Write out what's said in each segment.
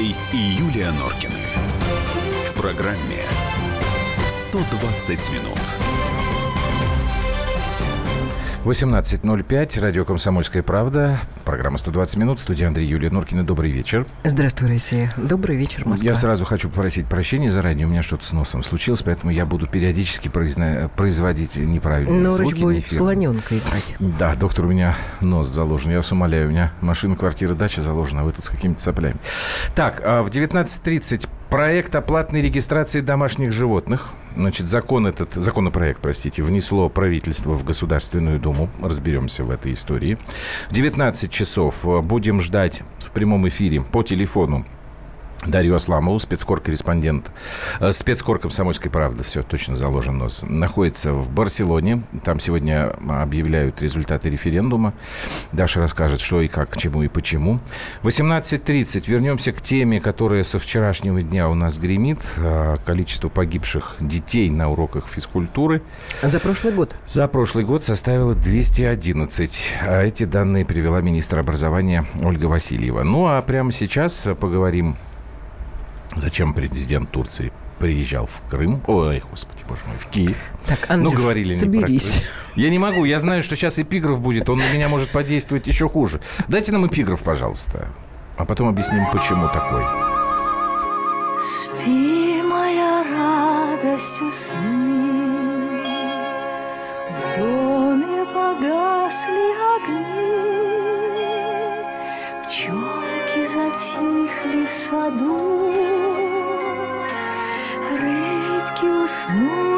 Аверьяновой и Юлия Норкины. В программе 120 минут. 18.05, радио «Комсомольская правда», программа «120 минут», студия Андрей Юлия Нуркина. Добрый вечер. Здравствуй, Россия. Добрый вечер, Москва. Я сразу хочу попросить прощения заранее, у меня что-то с носом случилось, поэтому я буду периодически произна... производить неправильные Норыч звуки. будет слоненка играть. Да, доктор, у меня нос заложен, я вас умоляю, у меня машина, квартира, дача заложена, а вы тут с какими-то соплями. Так, а в 19.30 проект о платной регистрации домашних животных. Значит, закон этот, законопроект, простите, внесло правительство в Государственную Думу. Разберемся в этой истории. В 19 часов будем ждать в прямом эфире по телефону Дарью Асламову, спецкор-корреспондент, э, спецкор «Комсомольской правды», все, точно заложен нос, находится в Барселоне. Там сегодня объявляют результаты референдума. Даша расскажет, что и как, к чему и почему. 18.30 вернемся к теме, которая со вчерашнего дня у нас гремит. Э, количество погибших детей на уроках физкультуры. За прошлый год? За прошлый год составило 211. А эти данные привела министр образования Ольга Васильева. Ну, а прямо сейчас поговорим Зачем президент Турции приезжал в Крым? Ой, господи, боже мой, в Киев. Так, Андрюш, ну, говорили соберись. Не про Крым. Я не могу, я знаю, что сейчас эпиграф будет, он на меня может подействовать еще хуже. Дайте нам эпиграф, пожалуйста, а потом объясним, почему такой. Спи, моя радость, усни, В доме погасли огни, Пчелки затихли в саду, 嗯。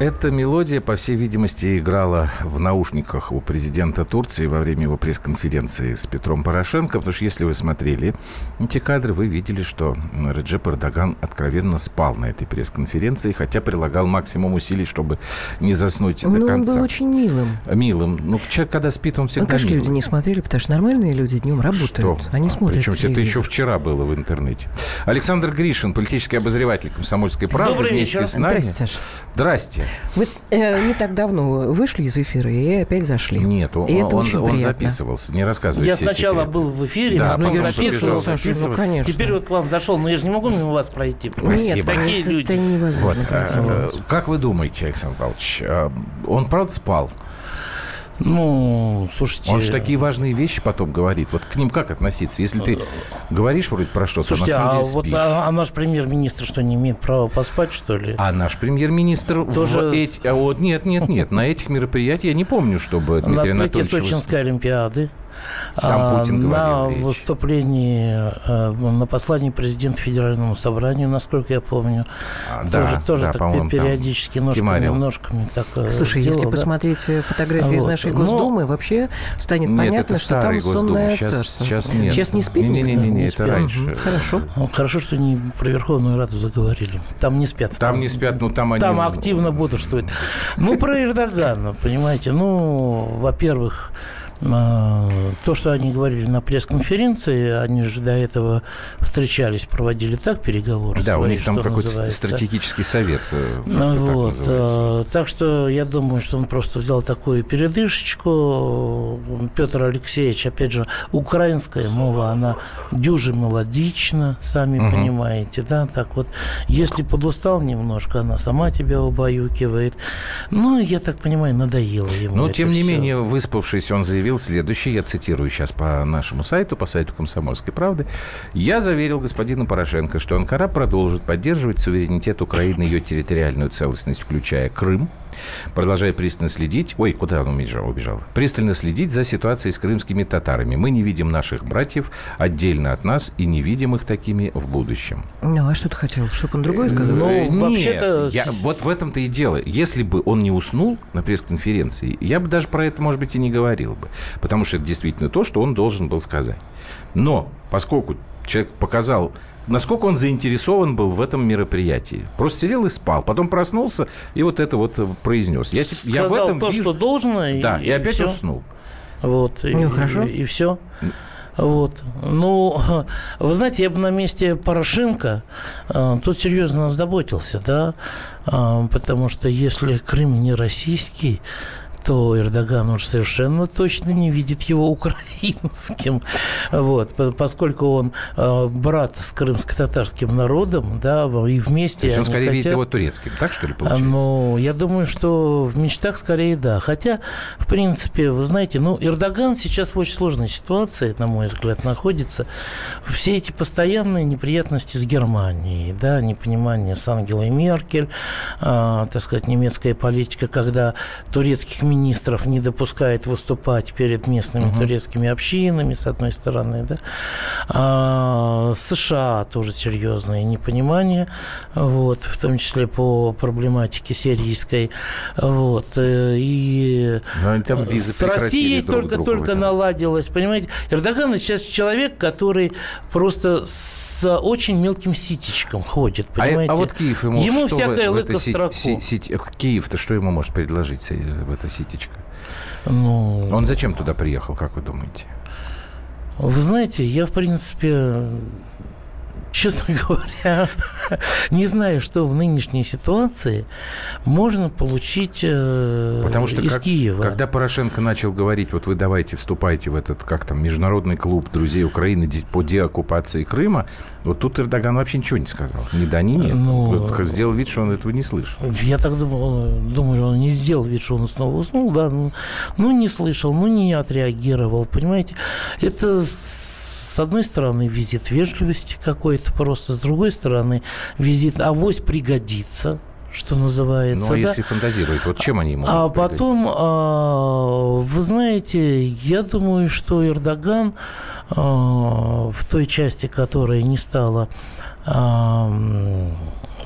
Эта мелодия, по всей видимости, играла в наушниках у президента Турции во время его пресс-конференции с Петром Порошенко, потому что если вы смотрели эти кадры, вы видели, что Реджеп Эрдоган откровенно спал на этой пресс-конференции, хотя прилагал максимум усилий, чтобы не заснуть Ну, до он конца. был очень милым. Милым. Ну, человек, когда спит, он Ну, всегда конечно, милый. люди не смотрели, потому что нормальные люди днем работают. Что? Они смотрят Причем это телевизор. еще вчера было в интернете. Александр Гришин, политический обозреватель «Комсомольской правды», Добрый вместе вечер. с нами. Здрасте, Саша. Здрасте. Вы э, не так давно вышли из эфира и опять зашли. Нет, он, И это он, очень он приятно. записывался. Не рассказывайте Я все сначала секреты. был в эфире, Да, а Ну, потом я потом же записывал, слышала, Саша, ну, конечно. Теперь вот к вам зашел, но я же не могу мимо вас пройти. Спасибо. Нет, Такие это, люди. это невозможно. Вот, пройти. э, э, как вы думаете, Александр Павлович, э, он правда спал? Ну, слушайте... Он же такие важные вещи потом говорит. Вот к ним как относиться? Если ты говоришь вроде про что-то, на Слушайте, самом а деле вот а, а наш премьер-министр что, не имеет права поспать, что ли? А наш премьер-министр Тоже в эти... а вот нет, нет, нет, на этих мероприятиях я не помню, чтобы На Дмитрий Анатольевич... выс- Сочинской Олимпиады. Там а, Путин На говорил речь. выступлении, э, на послании президента Федеральному собранию, насколько я помню. А, тоже да, тоже да, так периодически ножками, ножками так э, Слушай, делал, если да. посмотреть э, фотографии из Вот. нашей Но- Госдумы, вообще станет Нет, понятно, это что там Госдума. сонное Сейчас, царство. сейчас нет. Сейчас не спит Не-не-не, никто? это спит. раньше. Мгм, Хорошо. Ну, Хорошо, что не про Верховную Раду заговорили. Там не спят. Там не спят, ну там они... Там активно бодрствуют. Ну, про Эрдогана, понимаете. Ну, во-первых, то, что они говорили на пресс-конференции, они же до этого встречались, проводили так переговоры. Да, у свои, них там какой-то стратегический совет. э, Ну, так вот, называется. э, так что я думаю, что он просто взял такую передышечку. Петр Алексеевич, опять же, украинская мова, она дюже мелодична, сами Мгм. понимаете, да, так вот. Если подустал немножко, она сама тебя убаюкивает. Ну, я так понимаю, надоело ему Но, это тем не всё. менее, выспавшись, он заявил следующее, я цитирую сейчас по нашему сайту, по сайту «Комсомольской правды». «Я заверил господина Порошенко, что Анкара продолжит поддерживать суверенитет Украины и ее территориальную целостность, включая Крым, продолжая пристально следить... Ой, куда он убежал? убежал? Пристально следить за ситуацией с крымскими татарами. Мы не видим наших братьев отдельно от нас и не видим их такими в будущем. Ну, а что ты хотел? Чтобы он другой сказал? Ну, Э, нет, вообще-то- я- вот в этом-то и дело. Если бы он не уснул на пресс-конференции, я бы даже про это, может быть, и не говорил бы. Потому что это действительно то, что он должен был сказать. Но поскольку Человек показал, насколько он заинтересован был в этом мероприятии. Просто сидел и спал. Потом проснулся и вот это вот э, произнес. Я, тип- я в Сказал этом то, вижу... что должно, и, Да, и, опять всё. уснул. Вот. Ну, и, хорошо. И, все. Вот. Ну, вы знаете, я бы на месте Порошенко э, тут серьезно озаботился, да, Э, потому что если Крым не российский, то Эрдоган уж совершенно точно не видит его украинским. Вот, по- поскольку он э, брат с крымско-татарским народом, да, и вместе То есть он скорее видит хотят- его турецким. Так что ли получается? Ну, я думаю, что в мечтах скорее да. Хотя, в принципе, вы знаете, ну, Эрдоган сейчас в очень сложной ситуации, на мой взгляд, находится. Все эти постоянные неприятности с Германией, да, непонимание с Ангелой Меркель, а, так сказать, немецкая политика, когда турецких министров не допускает выступать перед местными турецкими общинами, с одной стороны, да. А, США тоже серьезное непонимание, вот, в том числе по проблематике сирийской, вот, э, и с Россией друг только наладилось, понимаете? Эрдоган сейчас человек, который просто с очень мелким ситечком ходит, А, понимаете? а вот Киев ему, Ему что всякое в, в в си- сити- Киев-то что ему может предложить с- в эта ситечка? Ну, Он зачем туда приехал, как вы думаете? Вы знаете, я, в принципе, честно говоря, не знаю, что в нынешней ситуации можно получить э, Потому что из как- Киева. когда Порошенко начал говорить, вот вы давайте вступайте в этот, как там, международный клуб друзей Украины по деоккупации Крыма, вот тут Эрдоган вообще ничего не сказал. Ни да, ни нет. Ну, Вот сделал вид, что он этого не слышал. Я так думаю, думаю, он не сделал вид, что он снова уснул, да, ну, ну, не слышал, ну, не отреагировал, понимаете. Это, с одной стороны, визит вежливости какой-то просто, с другой стороны, визит авось пригодится, что называется, Ну, а да. если фантазировать, вот чем они ему А потом, а, вы знаете, я думаю, что Эрдоган а, в той части, которая не стала, а,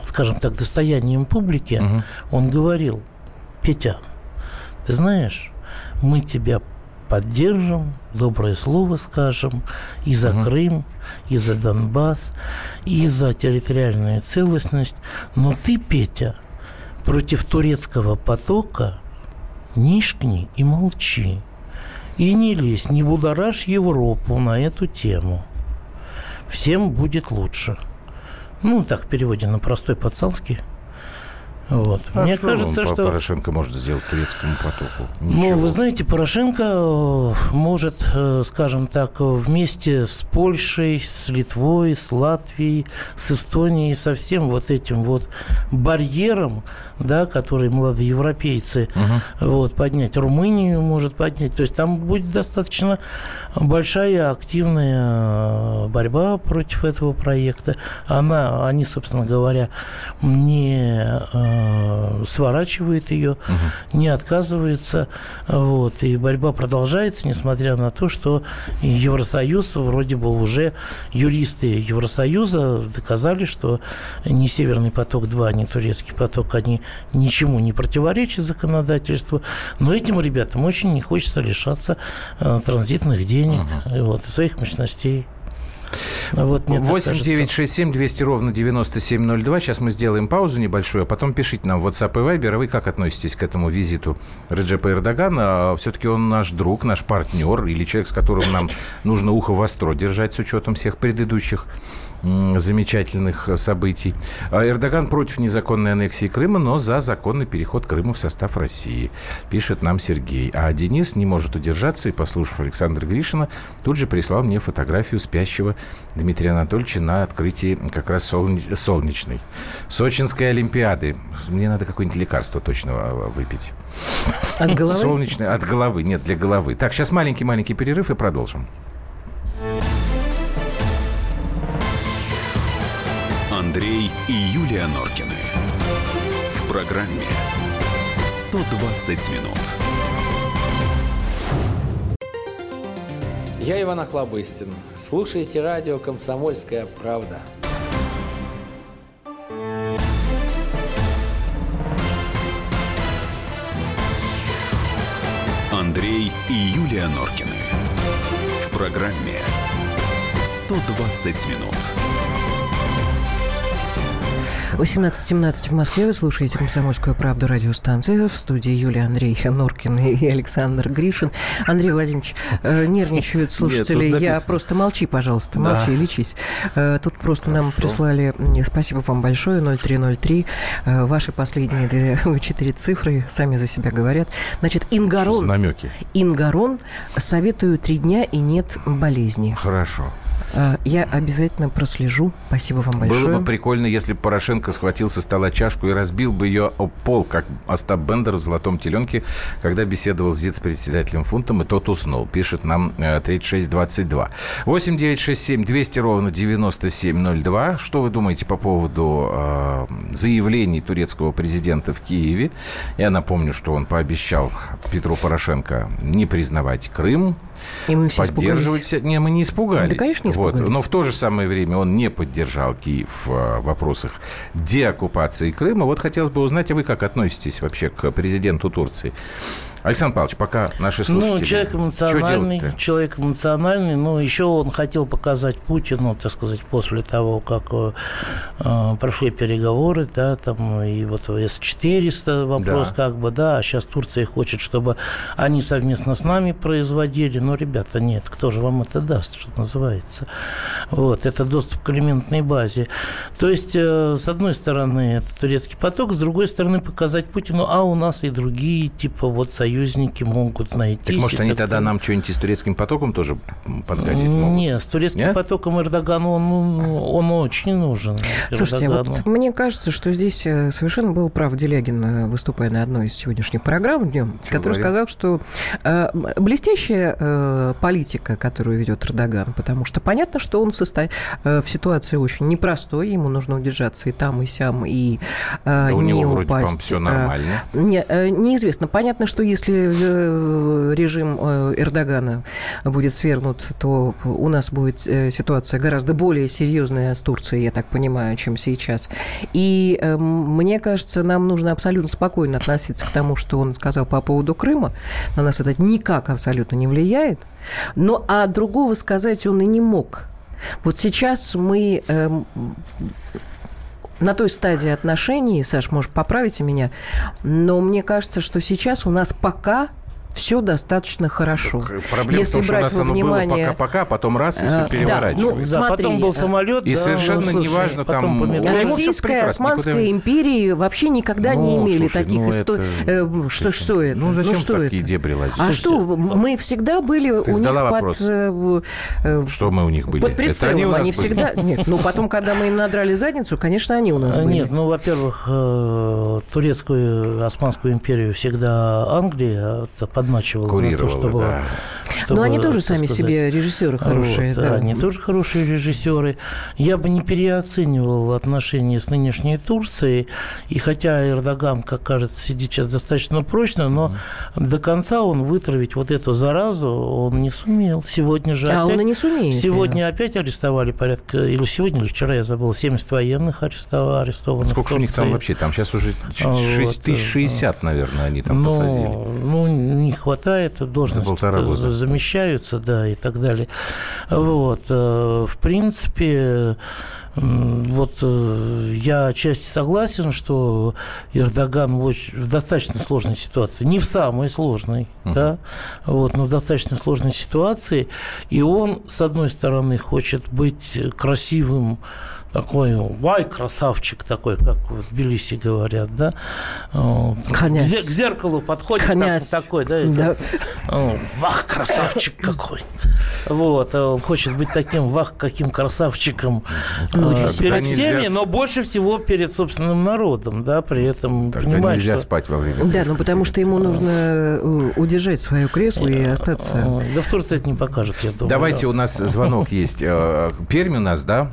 скажем так, достоянием публики, Мгм. он говорил, Петя, ты знаешь, мы тебя поддержим, доброе слово скажем и за Мгм. Крым, и за Донбасс, и за территориальную целостность. Но ты, Петя, против турецкого потока нишкни и молчи. И не лезь, не будоражь Европу на эту тему. Всем будет лучше. Ну, так в переводе на простой пацанский. Вот. А Мне что кажется, что... Порошенко может сделать турецкому потоку? Ну, Ничего. вы знаете, Порошенко э, может, э, скажем так, вместе с Польшей, с Литвой, с Латвией, с Эстонией, со всем вот этим вот барьером, да, который молодоевропейцы вот, поднять, Румынию может поднять. То есть там будет достаточно большая активная э, борьба против этого проекта. Она, они, собственно говоря, не э, сворачивают ее, не отказываются. Вот, и борьба продолжается, несмотря на то, что Евросоюз вроде бы уже юристы Евросоюза доказали, что ни Северный поток-2, ни Турецкий поток, они ничему не противоречат законодательству. Но этим ребятам очень не хочется лишаться э, транзитных денег вот, и своих мощностей. Вот, мне так 8 кажется. 9 6 7 200 ровно 9702. Сейчас мы сделаем паузу небольшую, а потом пишите нам в WhatsApp и Viber. А Вы как относитесь к этому визиту Реджепа Эрдогана? Все-таки он наш друг, наш партнер или человек, с которым нам нужно ухо востро держать с учетом всех предыдущих замечательных э, событий. А Эрдоган против незаконной аннексии Крыма, но за законный переход Крыма в состав России, пишет нам Сергей. А Денис не может удержаться и, послушав Александра Гришина, тут же прислал мне фотографию спящего Дмитрия Анатольевича на открытии как раз солне- солнечной. Сочинской Олимпиады. Мне надо какое-нибудь лекарство точно а, выпить. От головы? Солнечной от головы. Нет, для головы. Так, сейчас маленький-маленький перерыв и продолжим. Андрей и Юлия Норкины. В программе 120 минут. Я Иван Охлобыстин. Слушайте радио «Комсомольская правда». Андрей и Юлия Норкины. В программе 120 минут. 18.17 в Москве. Вы слушаете «Комсомольскую правду» радиостанции. В студии Юлия Андрей Норкин и Александр Гришин. Андрей Владимирович, э, нервничают слушатели. Нет, Я просто молчи, пожалуйста. Да. Молчи, лечись. Э, тут просто нам прислали... Спасибо вам большое. 0303. Э, ваши последние две, четыре цифры сами за себя говорят. Значит, Ингарон. Намеки. Ингарон советую три дня и нет болезни. Хорошо. Э, Я обязательно прослежу. Спасибо вам большое. Было бы прикольно, если бы Порошенко схватил со стола чашку и разбил бы ее об пол, как Остап Бендер в «Золотом теленке», когда беседовал с вице-председателем фунтом, и тот уснул. Пишет нам э, 3622. 8 9 6 7 200 ровно 9702. Что вы думаете по поводу э, заявлений турецкого президента в Киеве? Я напомню, что он пообещал Петру Порошенко не признавать Крым, И мы все поддерживать испугались. Не, мы не испугались. Да, конечно, не Вот. Но в то же самое время он не поддержал Киев э, в вопросах деоккупации Крыма. Вот хотелось бы узнать, а вы как относитесь вообще к президенту Турции? Александр Павлович, пока наши слушатели... Ну, человек эмоциональный, человек эмоциональный, но еще он хотел показать Путину, так сказать, после того, как э, э, прошли переговоры, да, там и вот С-400 вопрос Да. как бы, да, а сейчас Турция хочет, чтобы они совместно с нами производили, но, ребята, нет, кто же вам это даст, что называется. Вот, это доступ к элементной базе. То есть, э, с одной стороны, это турецкий поток, с другой стороны, показать Путину, а у нас и другие, типа, вот союзники могут найти. Так может, они тогда нам что-нибудь и с турецким потоком тоже подгадить могут? Нет, с турецким Нет? потоком Эрдогану он, ну, он очень нужен. Слушайте, Эрдогану. вот мне кажется, что здесь э, совершенно был прав Делягин, э, выступая на одной из сегодняшних программ днем, Чего который говорил? сказал, что э, блестящая э, политика, которую ведет Эрдоган, потому что понятно, что он в, состо- э, в ситуации очень непростой, ему нужно удержаться и там, и сям, и э, Да у не него вроде, упасть. по-моему, все э, нормально. Не, э, неизвестно. Понятно, что если э, режим э, Эрдогана будет свергнут, то у нас будет э, ситуация гораздо более серьезная с Турцией, я так понимаю, чем сейчас. И э, мне кажется, нам нужно абсолютно спокойно относиться к тому, что он сказал по поводу Крыма. На нас это никак абсолютно не влияет. Но а другого сказать он и не мог. Вот сейчас мы на той стадии отношений, Саш, может, поправите меня, но мне кажется, что сейчас у нас пока все достаточно хорошо. Так, Проблема в том, что у нас во оно внимание- было пока-пока, потом раз, и Э, все да, переворачивается. ну, Да, смотри, потом был э, самолет. и да, совершенно ну, слушай, неважно, там, помидоры. Российская, Османская никуда- империи вообще никогда не Ну, имели слушай, таких ну, историй. это- что, что это? Ну, зачем что в такие это? дебри лазить? А Слушайте, что, мы всегда были у них задала под... вопрос. э, э, Что мы у них были? Под прицелом. они Они, у нас были? всегда... Нет, ну потом, когда мы им надрали задницу, конечно, они у нас А, были. Нет, ну, во-первых, э, турецкую, Османскую империю всегда Англия э, подмачивала на то, Курировала, чтобы... да. Чтобы, Но они тоже сами сказать, себе режиссеры хорошие. Вот, да. Они тоже хорошие режиссеры. Я бы не переоценивал отношения с нынешней Турцией. И хотя Эрдоган, как кажется, сидит сейчас достаточно прочно, но до конца он вытравить вот эту заразу он не сумел. Сегодня же А опять... он и не сумеет. Сегодня опять арестовали порядка, или сегодня, или вчера, я забыл, 70 военных арестовали, арестованных. Сколько в у них там вообще? Там сейчас уже А, вот, 6 тысяч 60, наверное, они там посадили. Ну, ну, не хватает, должности полтора года. за- замещаются, да, и так далее. Вот. э, В принципе, вот э, я отчасти согласен, что Эрдоган в, очень- в достаточно сложной ситуации, не в самой сложной, да, вот, но в достаточно сложной ситуации, и он, с одной стороны, хочет быть красивым, такой, вай, красавчик такой, как в Тбилиси говорят, да, Вот. Князь. К зе- к зеркалу подходит так- Князь. такой, да, Да. о, Вах, красавчик какой. Вот, а он хочет быть таким, вах, каким красавчиком Ну, э, перед нельзя всеми, с- но больше всего перед собственным народом, да, при этом Тогда понимать, нельзя что- спать во время Да, ну потому что ему нужно э, удержать свое кресло и остаться. Э, Да в Турции это не покажет, я думаю. Давайте да. у нас звонок есть. Э, Пермь у нас, да?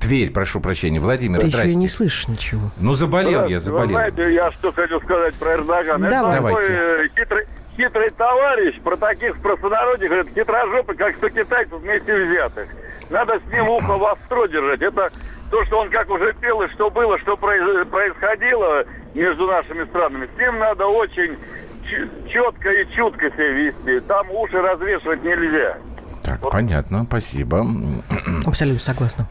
Тверь, прошу прощения. Владимир, Ты еще и здрасте. не слышишь ничего. Ну, заболел я, Вы заболел. знаете, я что хочу сказать про Эрдогана. Давай. Это такой Давайте. э, хитрый, хитрый товарищ, про таких в простонародье говорят, хитрожопый, как 100 китайцев вместе взятых. Надо с ним ухо востро держать. Это то, что он как уже пел, и что было, что происходило между нашими странами. С ним надо очень четко и чутко себя вести. Там уши развешивать нельзя. Так, понятно, спасибо. Абсолютно согласна.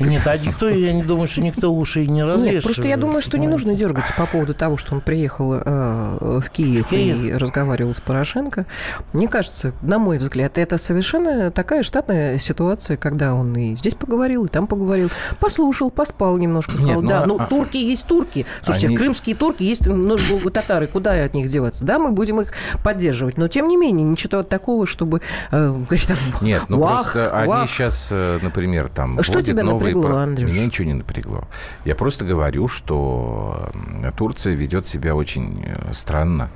Нет, а никто, я не думаю, что никто уши и не развешивает. Нет, просто я думаю, что не нужно дергаться по поводу того, что он приехал э, в Киев, Киев. и разговаривал с Порошенко. Мне кажется, на мой взгляд, это совершенно такая штатная ситуация, когда он и здесь поговорил, и там поговорил, послушал, поспал немножко, сказал, ну, да, а- ну а- турки есть турки. Слушайте, Они- крымские турки есть ну, ну, татары, куда от них деваться? Да, мы будем их поддерживать, но тем не менее ничего такого, чтобы э, Нет, ну «Вах, просто они вах». сейчас, например, там... Что тебя новые напрягло, Андрюш? Меня ничего не напрягло. Я просто говорю, что Турция ведет себя очень э, странно.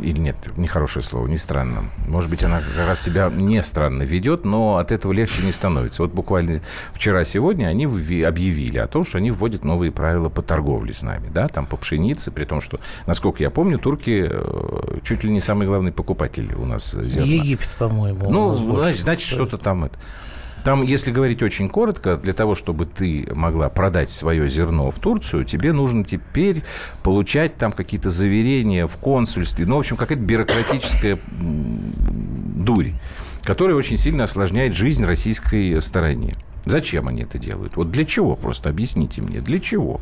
Или нет, нехорошее слово, не странно. Может быть, она как раз себя не странно ведет, но от этого легче не становится. Вот буквально вчера-сегодня они объявили о том, что они вводят новые правила по торговле с нами, да, там по пшенице, при том, что, насколько я помню, турки э, чуть ли не самый главный покупатель у нас зерна. Египет, по-моему. Ну, значит, значит, что-то там это. Там, если говорить очень коротко, для того, чтобы ты могла продать свое зерно в Турцию, тебе нужно теперь получать там какие-то заверения в консульстве. Ну, в общем, какая-то бюрократическая дурь, которая очень сильно осложняет жизнь российской стороне. Зачем они это делают? Вот для чего? Просто объясните мне, для чего?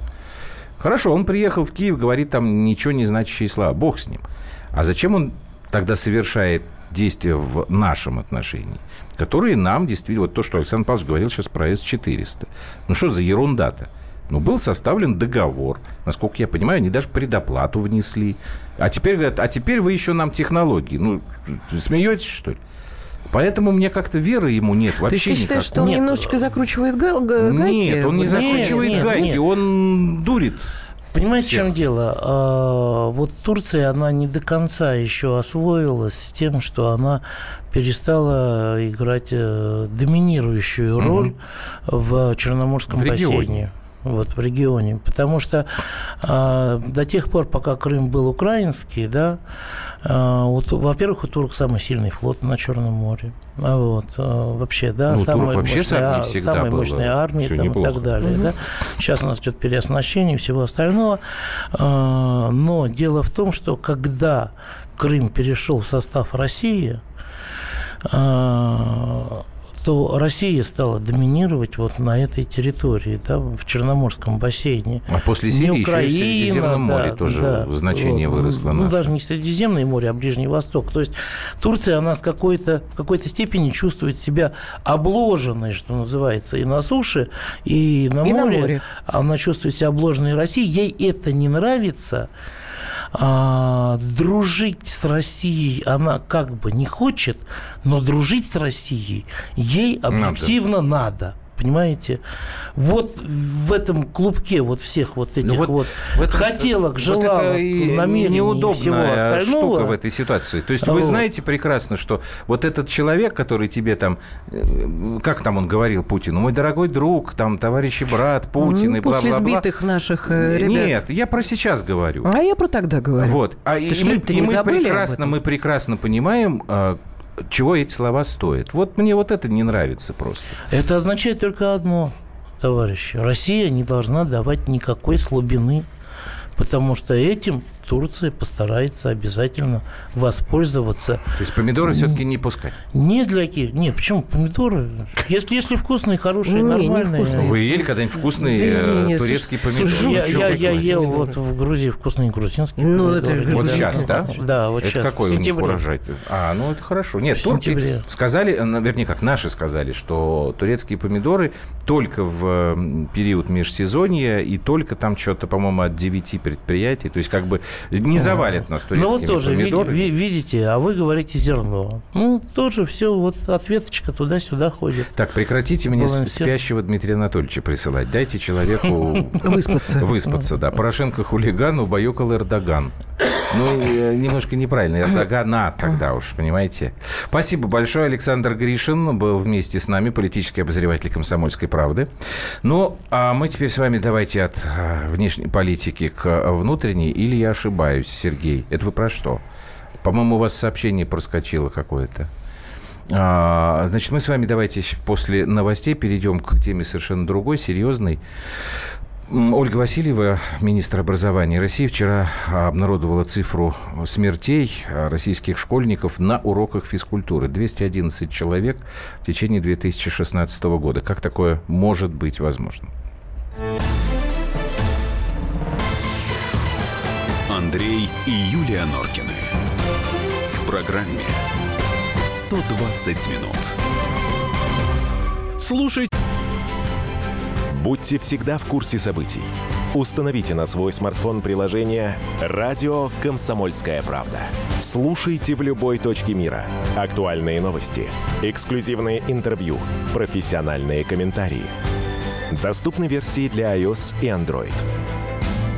Хорошо, он приехал в Киев, говорит там ничего не значащие слова. Бог с ним. А зачем он тогда совершает действия в нашем отношении, которые нам действительно... Вот то, что Александр Павлович говорил сейчас про С-400. Ну, что за ерунда-то? Ну, был составлен договор. Насколько я понимаю, они даже предоплату внесли. А теперь говорят, а теперь вы еще нам технологии. Ну, смеетесь, что ли? Поэтому мне как-то веры ему нет вообще ты считаешь, никакой. что он Нет. немножечко закручивает га- га- гайки? Нет, он не закручивает нет, гайки, нет. он дурит. Понимаете, в всех. чем дело? А, Вот Турция, она не до конца еще освоилась с тем, что она перестала играть э, доминирующую роль в Черноморском В регионе. бассейне. Вот в регионе. Потому что а, до тех пор, пока Крым был украинский, да, у Ту- во-первых, у турок самый сильный флот на Черном море. А вот, а, вообще, да, Ну, самая вообще мощная, самая было мощная армия там, и так далее. Да? Сейчас у нас идет переоснащение и всего остального. А, Но дело в том, что когда Крым перешел в состав России, а, то Россия стала доминировать вот на этой территории, да, в Черноморском бассейне. А после Не Сирии еще и в Украина, Средиземном да, море тоже да. значение Вот. выросло. Ну, наше. даже не Средиземное море, а Ближний Восток. То есть Турция, она с какой-то, в какой-то степени чувствует себя обложенной, что называется, и на суше, и на, И на море. море. Она чувствует себя обложенной Россией. Ей это не нравится. А, дружить с Россией она как бы не хочет, но дружить с Россией ей объективно надо. Понимаете? Вот в этом клубке вот всех вот этих Ну вот вот, этом- хотелок, вот желалок, и намерений и всего неудобная остального. штука в этой ситуации. То есть вы Вот. знаете прекрасно, что вот этот человек, который тебе там, э, как там он говорил Путину, мой дорогой друг, там, товарищ и брат Путин Ну, и бла-бла-бла. После сбитых наших э, ребят. Нет, я про сейчас говорю. А я про тогда говорю. Вот. А и, ж мы, и мы прекрасно, мы прекрасно понимаем, чего эти слова стоят. Вот мне вот это не нравится просто. Это означает только одно, товарищи. Россия не должна давать никакой слабины, потому что этим Турция постарается обязательно воспользоваться То есть помидоры все-таки не пускать. не для ки- Не, почему помидоры? Если, если вкусные, хорошие, Не, не нормальные. вкусные. Вы ели когда-нибудь вкусные э, не, не, турецкие помидоры? Слушай, я, я, я ел вот в Грузии вкусные грузинские Ну, это помидоры. же Вот Да. сейчас, да? Да, вот это сейчас. какой в у них урожай? А, ну это хорошо. Нет, В турки сентябре. сказали, э, вернее, как наши сказали, что турецкие помидоры только в период межсезонья и только там что-то, по-моему, от 9 предприятий. То есть как бы не завалят нас Ну турецкими вот тоже, помидорами. ви- видите, а вы говорите зерно. Ну, тоже все, вот ответочка туда-сюда ходит. Так, прекратите мне Балансир. спящего Дмитрия Анатольевича присылать. Дайте человеку Выспаться. выспаться, да. Порошенко хулиган, убаюкал Эрдоган. Ну, э, немножко неправильно. Эрдогана тогда уж, понимаете. Спасибо большое. Александр Гришин был вместе с нами, политический обозреватель «Комсомольской правды». Ну, а мы теперь с вами давайте от э, внешней политики к внутренней. Или я ошибаюсь, Сергей? Это вы про что? По-моему, у вас сообщение проскочило какое-то. А, Значит, мы с вами давайте после новостей перейдем к теме совершенно другой, серьезной. Ольга Васильева, министр образования России, вчера обнародовала цифру смертей а, российских школьников на уроках физкультуры. 211 человек в течение 2016 года. Как такое может быть возможно? Андрей и Юлия Норкины. В программе 120 минут. Слушайте. Будьте всегда в курсе событий. Установите на свой смартфон приложение «Радио Комсомольская правда». Слушайте в любой точке мира. Актуальные новости, эксклюзивные интервью, профессиональные комментарии. Доступны версии для iOS и Android.